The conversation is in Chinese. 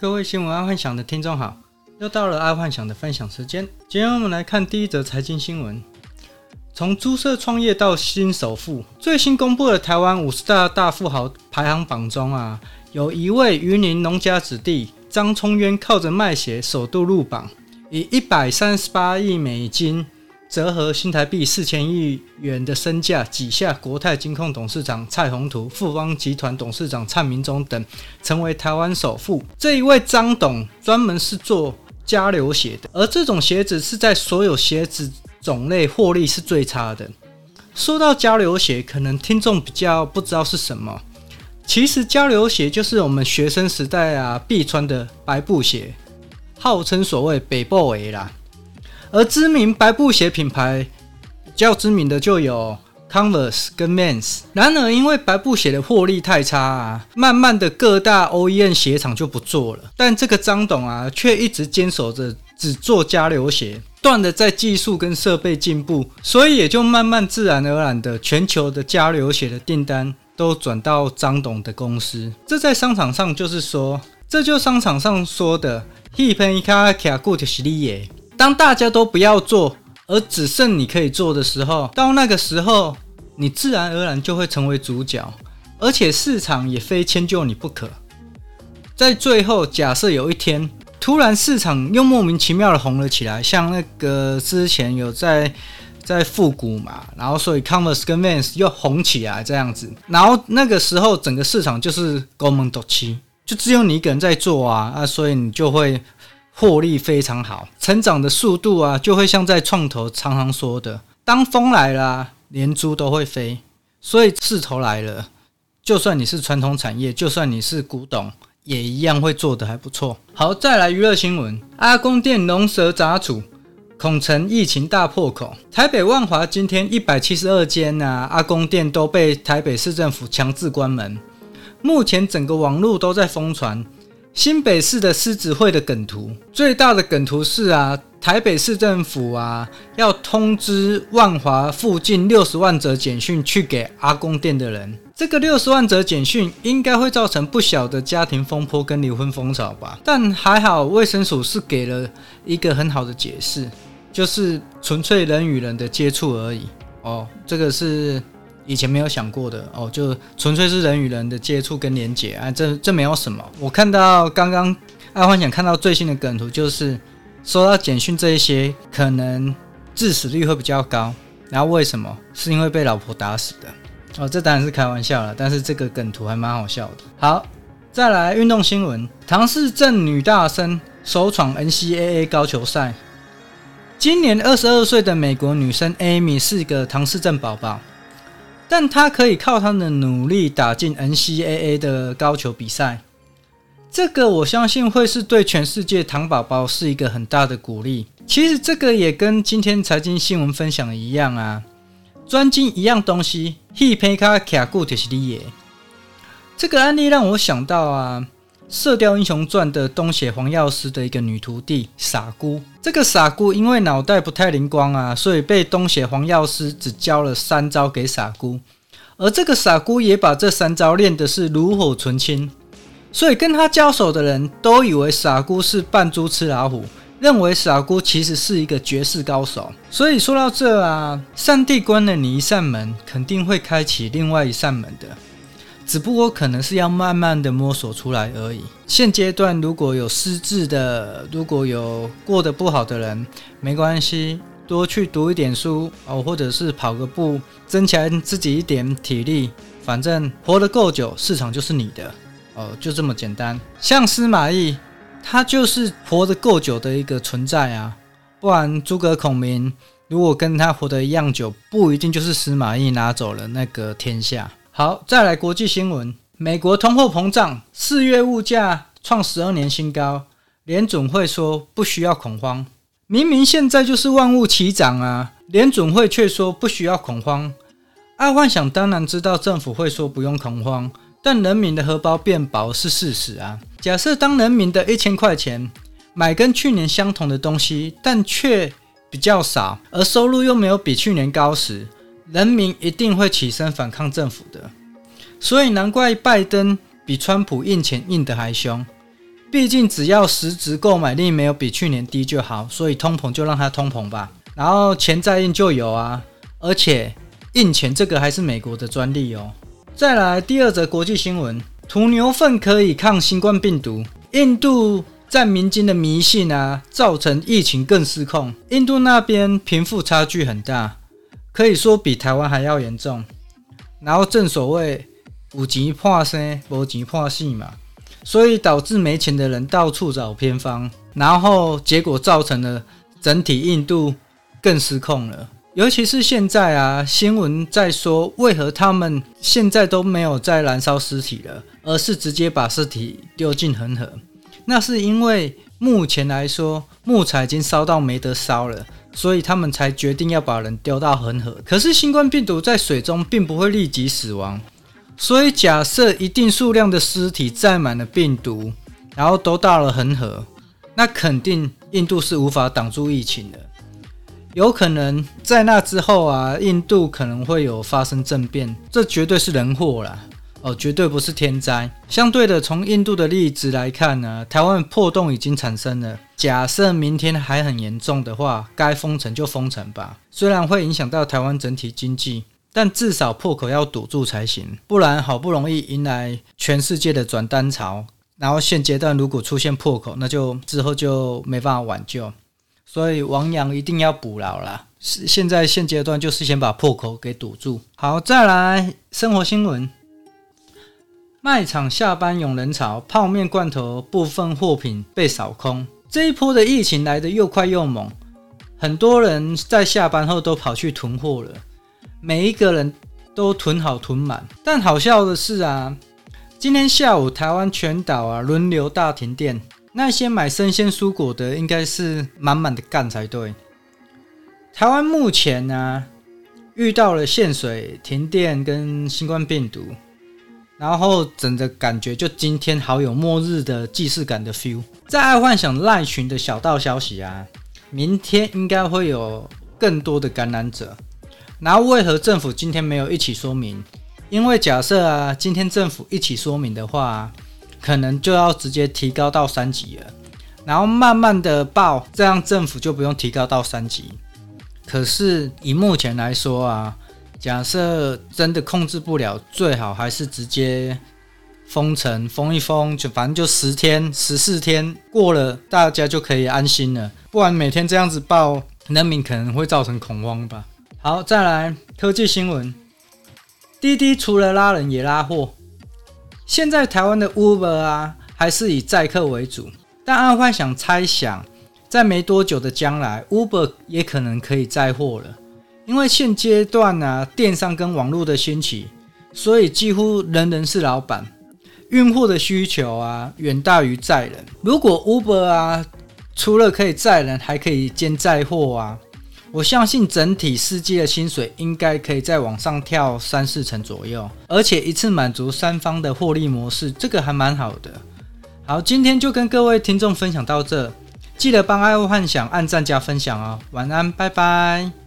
各位新闻爱幻想的听众好，又到了爱幻想的分享时间。今天我们来看第一则财经新闻：从租车创业到新首富，最新公布的台湾五十大大富豪排行榜中啊，有一位云林农家子弟张聪渊靠着卖鞋首度入榜，以一百三十八亿美金。折合新台币四千亿元的身价，挤下国泰金控董事长蔡宏图、富邦集团董事长蔡明忠等，成为台湾首富。这一位张董专门是做加流鞋的，而这种鞋子是在所有鞋子种类获利是最差的。说到加流鞋，可能听众比较不知道是什么。其实加流鞋就是我们学生时代啊必穿的白布鞋，号称所谓北部鞋啦。而知名白布鞋品牌比较知名的就有 Converse 跟 Vans。然而，因为白布鞋的获利太差啊，慢慢的各大 OEM 鞋厂就不做了。但这个张董啊，却一直坚守着只做加流鞋，不断的在技术跟设备进步，所以也就慢慢自然而然的，全球的加流鞋的订单都转到张董的公司。这在商场上就是说，这就商场上说的“一盆一卡卡固的实力耶”。当大家都不要做，而只剩你可以做的时候，到那个时候，你自然而然就会成为主角，而且市场也非迁就你不可。在最后，假设有一天突然市场又莫名其妙的红了起来，像那个之前有在在复古嘛，然后所以 Converse 跟 Vans 又红起来这样子，然后那个时候整个市场就是高门独起，就只有你一个人在做啊啊，所以你就会。获利非常好，成长的速度啊，就会像在创投常常说的，当风来了，连猪都会飞。所以势头来了，就算你是传统产业，就算你是古董，也一样会做得还不错。好，再来娱乐新闻：阿公店龙蛇杂处，恐成疫情大破口。台北万华今天一百七十二间啊阿公店都被台北市政府强制关门，目前整个网络都在疯传。新北市的狮子会的梗图，最大的梗图是啊，台北市政府啊要通知万华附近六十万则简讯去给阿公店的人。这个六十万则简讯应该会造成不小的家庭风波跟离婚风潮吧？但还好卫生署是给了一个很好的解释，就是纯粹人与人的接触而已。哦，这个是。以前没有想过的哦，就纯粹是人与人的接触跟连接啊，这这没有什么。我看到刚刚爱幻想看到最新的梗图，就是收到简讯这一些，可能致死率会比较高。然后为什么？是因为被老婆打死的哦，这当然是开玩笑了，但是这个梗图还蛮好笑的。好，再来运动新闻，唐氏症女大生首闯 NCAA 高球赛。今年二十二岁的美国女生 Amy 是个唐氏症宝宝。但他可以靠他的努力打进 NCAA 的高球比赛，这个我相信会是对全世界糖宝宝是一个很大的鼓励。其实这个也跟今天财经新闻分享的一样啊，专精一样东西，，he pay 卡卡固就是你耶。这个案例让我想到啊。《射雕英雄传》的东邪黄药师的一个女徒弟傻姑，这个傻姑因为脑袋不太灵光啊，所以被东邪黄药师只教了三招给傻姑，而这个傻姑也把这三招练的是炉火纯青，所以跟他交手的人都以为傻姑是扮猪吃老虎，认为傻姑其实是一个绝世高手。所以说到这啊，上帝关了你一扇门，肯定会开启另外一扇门的。只不过可能是要慢慢的摸索出来而已。现阶段如果有失智的，如果有过得不好的人，没关系，多去读一点书哦，或者是跑个步，增强自己一点体力。反正活得够久，市场就是你的哦，就这么简单。像司马懿，他就是活得够久的一个存在啊。不然诸葛孔明如果跟他活得一样久，不一定就是司马懿拿走了那个天下。好，再来国际新闻。美国通货膨胀，四月物价创十二年新高。联总会说不需要恐慌，明明现在就是万物齐涨啊！联总会却说不需要恐慌。爱幻想当然知道政府会说不用恐慌，但人民的荷包变薄是事实啊。假设当人民的一千块钱买跟去年相同的东西，但却比较少，而收入又没有比去年高时，人民一定会起身反抗政府的，所以难怪拜登比川普印钱印得还凶。毕竟只要实质购买力没有比去年低就好，所以通膨就让它通膨吧。然后钱再印就有啊，而且印钱这个还是美国的专利哦。再来第二则国际新闻：土牛粪可以抗新冠病毒。印度在民间的迷信啊，造成疫情更失控。印度那边贫富差距很大，可以说比台湾还要严重。然后正所谓有钱怕生，无钱怕死嘛。所以导致没钱的人到处找偏方，然后结果造成了整体印度更失控了。尤其是现在啊，新闻在说为何他们现在都没有在燃烧尸体了，而是直接把尸体丢进恒河。那是因为目前来说木材已经烧到没得烧了，所以他们才决定要把人丢到恒河。可是新冠病毒在水中并不会立即死亡。所以，假设一定数量的尸体载满了病毒，然后都到了恒河，那肯定印度是无法挡住疫情的。有可能在那之后啊，印度可能会有发生政变，这绝对是人祸啦，哦，绝对不是天灾。相对的，从印度的例子来看呢，台湾破洞已经产生了。假设明天还很严重的话，该封城就封城吧，虽然会影响到台湾整体经济。但至少破口要堵住才行，不然好不容易迎来全世界的转单潮，然后现阶段如果出现破口，那就之后就没办法挽救，所以亡羊一定要补牢啦。现在现阶段就是先把破口给堵住。好，再来生活新闻，卖场下班涌人潮，泡面罐头部分货品被扫空。这一波的疫情来得又快又猛，很多人在下班后都跑去囤货了。每一个人都囤好囤满，但好笑的是啊，今天下午台湾全岛啊轮流大停电，那些买生鲜蔬果的应该是满满的干才对。台湾目前呢、啊、遇到了限水、停电跟新冠病毒，然后整个感觉就今天好有末日的既视感的 feel。在爱幻想赖群的小道消息啊，明天应该会有更多的感染者。然后为何政府今天没有一起说明？因为假设啊，今天政府一起说明的话，可能就要直接提高到三级了，然后慢慢的报，这样政府就不用提高到三级。可是以目前来说啊，假设真的控制不了，最好还是直接封城，封一封，就反正就十天、十四天过了，大家就可以安心了。不然每天这样子报，人民可能会造成恐慌吧。好，再来科技新闻。滴滴除了拉人也拉货。现在台湾的 Uber 啊，还是以载客为主，但阿幻想猜想，在没多久的将来，Uber 也可能可以载货了。因为现阶段呢、啊，电商跟网络的兴起，所以几乎人人是老板，运货的需求啊，远大于载人。如果 Uber 啊，除了可以载人，还可以兼载货啊。我相信整体司机的薪水应该可以再往上跳三四成左右，而且一次满足三方的获利模式，这个还蛮好的。好，今天就跟各位听众分享到这，记得帮爱物幻想按赞加分享哦。晚安，拜拜。